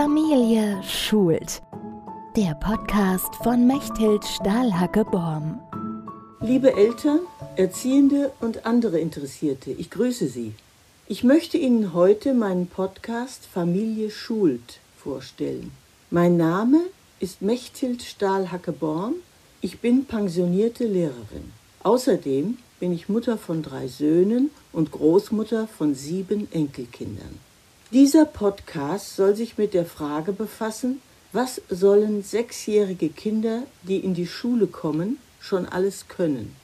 Familie schult. Der Podcast von Mechthild Stahlhacke-Borm. Liebe Eltern, Erziehende und andere Interessierte, ich grüße Sie. Ich möchte Ihnen heute meinen Podcast Familie schult vorstellen. Mein Name ist Mechthild Stahlhacke-Borm. Ich bin pensionierte Lehrerin. Außerdem bin ich Mutter von drei Söhnen und Großmutter von sieben Enkelkindern. Dieser Podcast soll sich mit der Frage befassen, was sollen sechsjährige Kinder, die in die Schule kommen, schon alles können?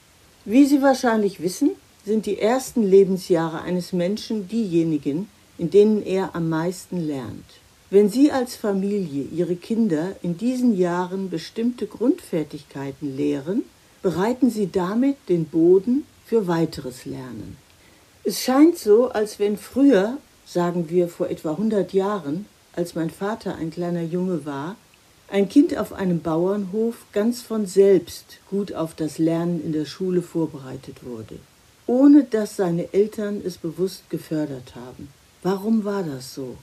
Wie Sie wahrscheinlich wissen, sind die ersten Lebensjahre eines Menschen diejenigen, in denen er am meisten lernt. Wenn Sie als Familie Ihre Kinder in diesen Jahren bestimmte Grundfertigkeiten lehren, bereiten Sie damit den Boden für weiteres Lernen. Es scheint so, als wenn früher sagen wir vor etwa 100 Jahren, als mein Vater ein kleiner Junge war, ein Kind auf einem Bauernhof ganz von selbst gut auf das Lernen in der Schule vorbereitet wurde, ohne dass seine Eltern es bewusst gefördert haben. Warum war das so?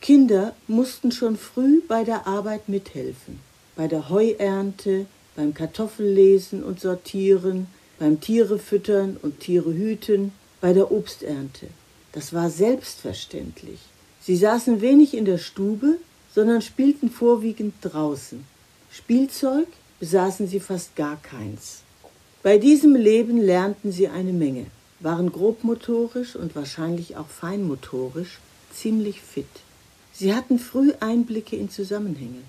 Kinder mussten schon früh bei der Arbeit mithelfen, bei der Heuernte, beim Kartoffellesen und Sortieren, beim Tiere füttern und Tiere hüten, bei der Obsternte. Das war selbstverständlich. Sie saßen wenig in der Stube, sondern spielten vorwiegend draußen. Spielzeug besaßen sie fast gar keins. Bei diesem Leben lernten sie eine Menge, waren grobmotorisch und wahrscheinlich auch feinmotorisch ziemlich fit. Sie hatten früh Einblicke in Zusammenhänge.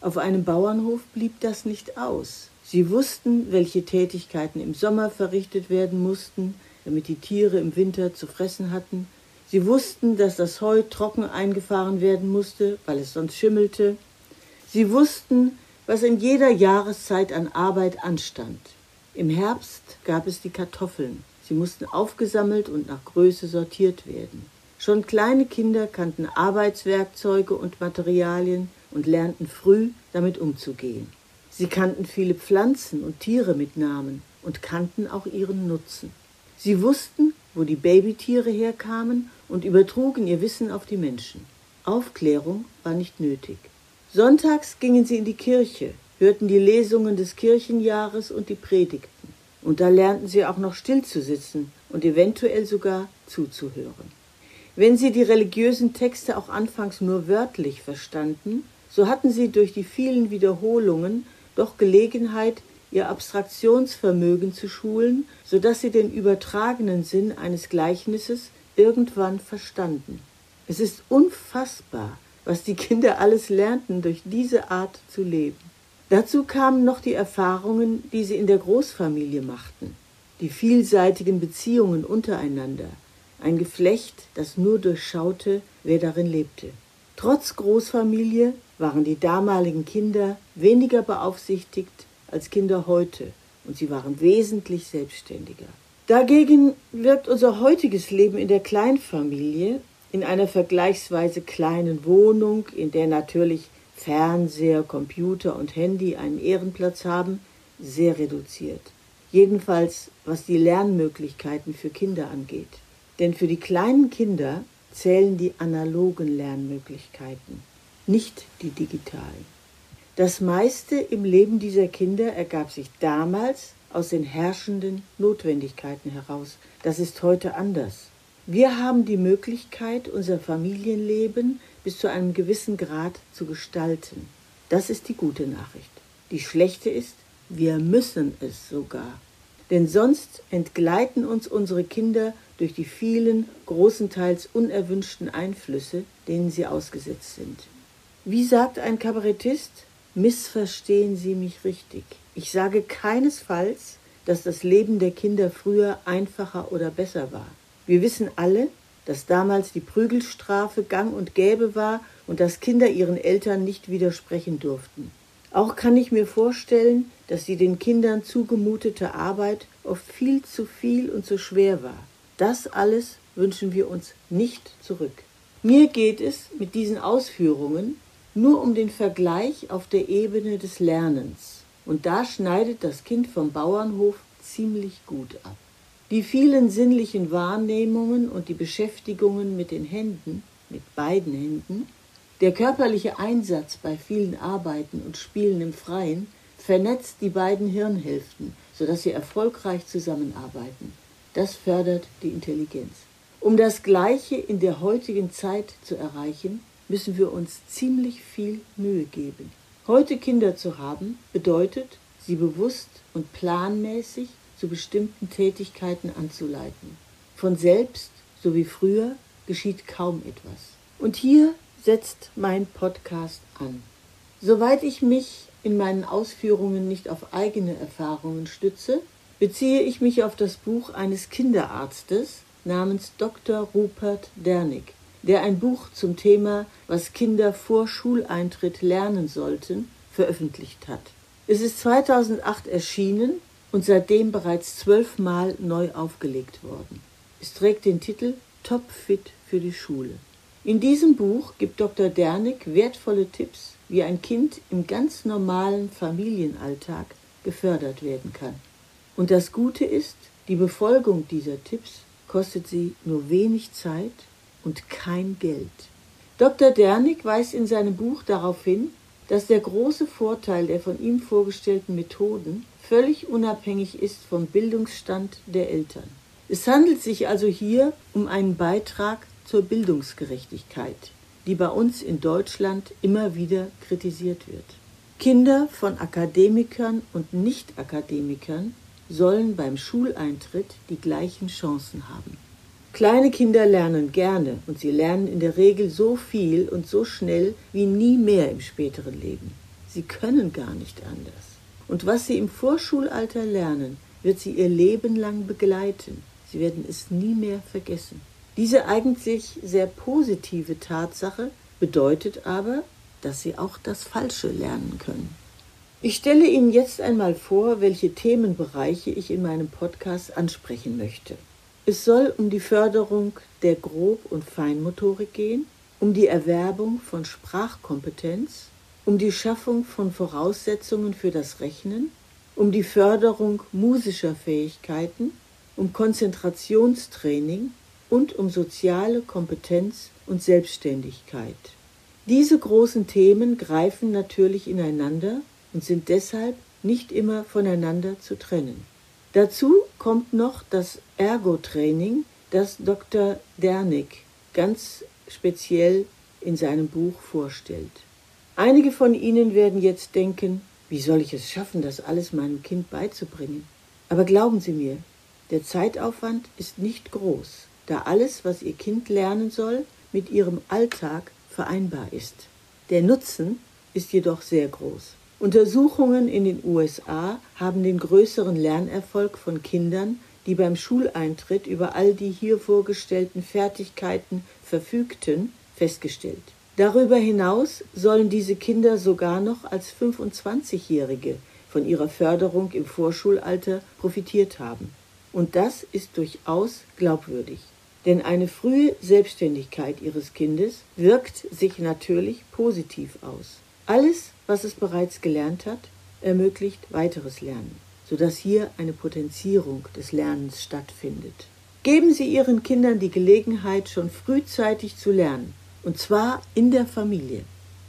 Auf einem Bauernhof blieb das nicht aus. Sie wussten, welche Tätigkeiten im Sommer verrichtet werden mussten, damit die Tiere im Winter zu fressen hatten. Sie wussten, dass das Heu trocken eingefahren werden musste, weil es sonst schimmelte. Sie wussten, was in jeder Jahreszeit an Arbeit anstand. Im Herbst gab es die Kartoffeln. Sie mussten aufgesammelt und nach Größe sortiert werden. Schon kleine Kinder kannten Arbeitswerkzeuge und Materialien und lernten früh damit umzugehen. Sie kannten viele Pflanzen und Tiere mit Namen und kannten auch ihren Nutzen. Sie wussten, wo die Babytiere herkamen und übertrugen ihr Wissen auf die Menschen. Aufklärung war nicht nötig. Sonntags gingen sie in die Kirche, hörten die Lesungen des Kirchenjahres und die Predigten. Und da lernten sie auch noch stillzusitzen und eventuell sogar zuzuhören. Wenn sie die religiösen Texte auch anfangs nur wörtlich verstanden, so hatten sie durch die vielen Wiederholungen doch Gelegenheit, ihr Abstraktionsvermögen zu schulen, so dass sie den übertragenen Sinn eines Gleichnisses irgendwann verstanden. Es ist unfassbar, was die Kinder alles lernten durch diese Art zu leben. Dazu kamen noch die Erfahrungen, die sie in der Großfamilie machten, die vielseitigen Beziehungen untereinander, ein Geflecht, das nur durchschaute, wer darin lebte. Trotz Großfamilie waren die damaligen Kinder weniger beaufsichtigt als Kinder heute und sie waren wesentlich selbstständiger. Dagegen wirkt unser heutiges Leben in der Kleinfamilie, in einer vergleichsweise kleinen Wohnung, in der natürlich Fernseher, Computer und Handy einen Ehrenplatz haben, sehr reduziert. Jedenfalls was die Lernmöglichkeiten für Kinder angeht. Denn für die kleinen Kinder zählen die analogen Lernmöglichkeiten, nicht die digitalen. Das meiste im Leben dieser Kinder ergab sich damals aus den herrschenden Notwendigkeiten heraus. Das ist heute anders. Wir haben die Möglichkeit, unser Familienleben bis zu einem gewissen Grad zu gestalten. Das ist die gute Nachricht. Die schlechte ist, wir müssen es sogar. Denn sonst entgleiten uns unsere Kinder durch die vielen, großenteils unerwünschten Einflüsse, denen sie ausgesetzt sind. Wie sagt ein Kabarettist, Missverstehen Sie mich richtig. Ich sage keinesfalls, dass das Leben der Kinder früher einfacher oder besser war. Wir wissen alle, dass damals die Prügelstrafe gang und gäbe war und dass Kinder ihren Eltern nicht widersprechen durften. Auch kann ich mir vorstellen, dass die den Kindern zugemutete Arbeit oft viel zu viel und zu schwer war. Das alles wünschen wir uns nicht zurück. Mir geht es mit diesen Ausführungen nur um den Vergleich auf der Ebene des Lernens. Und da schneidet das Kind vom Bauernhof ziemlich gut ab. Die vielen sinnlichen Wahrnehmungen und die Beschäftigungen mit den Händen, mit beiden Händen, Der körperliche Einsatz bei vielen Arbeiten und Spielen im Freien vernetzt die beiden Hirnhälften, sodass sie erfolgreich zusammenarbeiten. Das fördert die Intelligenz. Um das Gleiche in der heutigen Zeit zu erreichen, müssen wir uns ziemlich viel Mühe geben. Heute Kinder zu haben, bedeutet, sie bewusst und planmäßig zu bestimmten Tätigkeiten anzuleiten. Von selbst, so wie früher, geschieht kaum etwas. Und hier setzt mein Podcast an. Soweit ich mich in meinen Ausführungen nicht auf eigene Erfahrungen stütze, beziehe ich mich auf das Buch eines Kinderarztes namens Dr. Rupert Dernig, der ein Buch zum Thema Was Kinder vor Schuleintritt lernen sollten veröffentlicht hat. Es ist 2008 erschienen und seitdem bereits zwölfmal neu aufgelegt worden. Es trägt den Titel Topfit für die Schule. In diesem Buch gibt Dr. Dernig wertvolle Tipps, wie ein Kind im ganz normalen Familienalltag gefördert werden kann. Und das Gute ist, die Befolgung dieser Tipps kostet sie nur wenig Zeit und kein Geld. Dr. Dernig weist in seinem Buch darauf hin, dass der große Vorteil der von ihm vorgestellten Methoden völlig unabhängig ist vom Bildungsstand der Eltern. Es handelt sich also hier um einen Beitrag zur Bildungsgerechtigkeit, die bei uns in Deutschland immer wieder kritisiert wird. Kinder von Akademikern und Nicht-Akademikern sollen beim Schuleintritt die gleichen Chancen haben. Kleine Kinder lernen gerne und sie lernen in der Regel so viel und so schnell wie nie mehr im späteren Leben. Sie können gar nicht anders. Und was sie im Vorschulalter lernen, wird sie ihr Leben lang begleiten. Sie werden es nie mehr vergessen. Diese eigentlich sehr positive Tatsache bedeutet aber, dass sie auch das Falsche lernen können. Ich stelle Ihnen jetzt einmal vor, welche Themenbereiche ich in meinem Podcast ansprechen möchte. Es soll um die Förderung der Grob- und Feinmotorik gehen, um die Erwerbung von Sprachkompetenz, um die Schaffung von Voraussetzungen für das Rechnen, um die Förderung musischer Fähigkeiten, um Konzentrationstraining und um soziale Kompetenz und Selbstständigkeit. Diese großen Themen greifen natürlich ineinander und sind deshalb nicht immer voneinander zu trennen. Dazu kommt noch das Ergotraining, das Dr. Dernig ganz speziell in seinem Buch vorstellt. Einige von Ihnen werden jetzt denken, wie soll ich es schaffen, das alles meinem Kind beizubringen? Aber glauben Sie mir, der Zeitaufwand ist nicht groß, da alles, was Ihr Kind lernen soll, mit Ihrem Alltag vereinbar ist. Der Nutzen ist jedoch sehr groß. Untersuchungen in den USA haben den größeren Lernerfolg von Kindern, die beim Schuleintritt über all die hier vorgestellten Fertigkeiten verfügten, festgestellt. Darüber hinaus sollen diese Kinder sogar noch als 25-Jährige von ihrer Förderung im Vorschulalter profitiert haben. Und das ist durchaus glaubwürdig. Denn eine frühe Selbstständigkeit ihres Kindes wirkt sich natürlich positiv aus. Alles, was es bereits gelernt hat, ermöglicht weiteres Lernen, sodass hier eine Potenzierung des Lernens stattfindet. Geben Sie Ihren Kindern die Gelegenheit, schon frühzeitig zu lernen, und zwar in der Familie.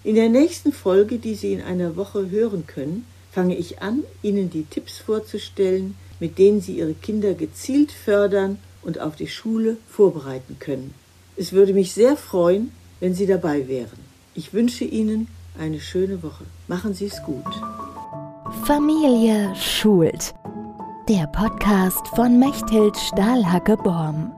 In der nächsten Folge, die Sie in einer Woche hören können, fange ich an, Ihnen die Tipps vorzustellen, mit denen Sie Ihre Kinder gezielt fördern und auf die Schule vorbereiten können. Es würde mich sehr freuen, wenn Sie dabei wären. Ich wünsche Ihnen eine schöne Woche. Machen Sie es gut. Familie schult. Der Podcast von Mechthild Stahlhacke-Borm.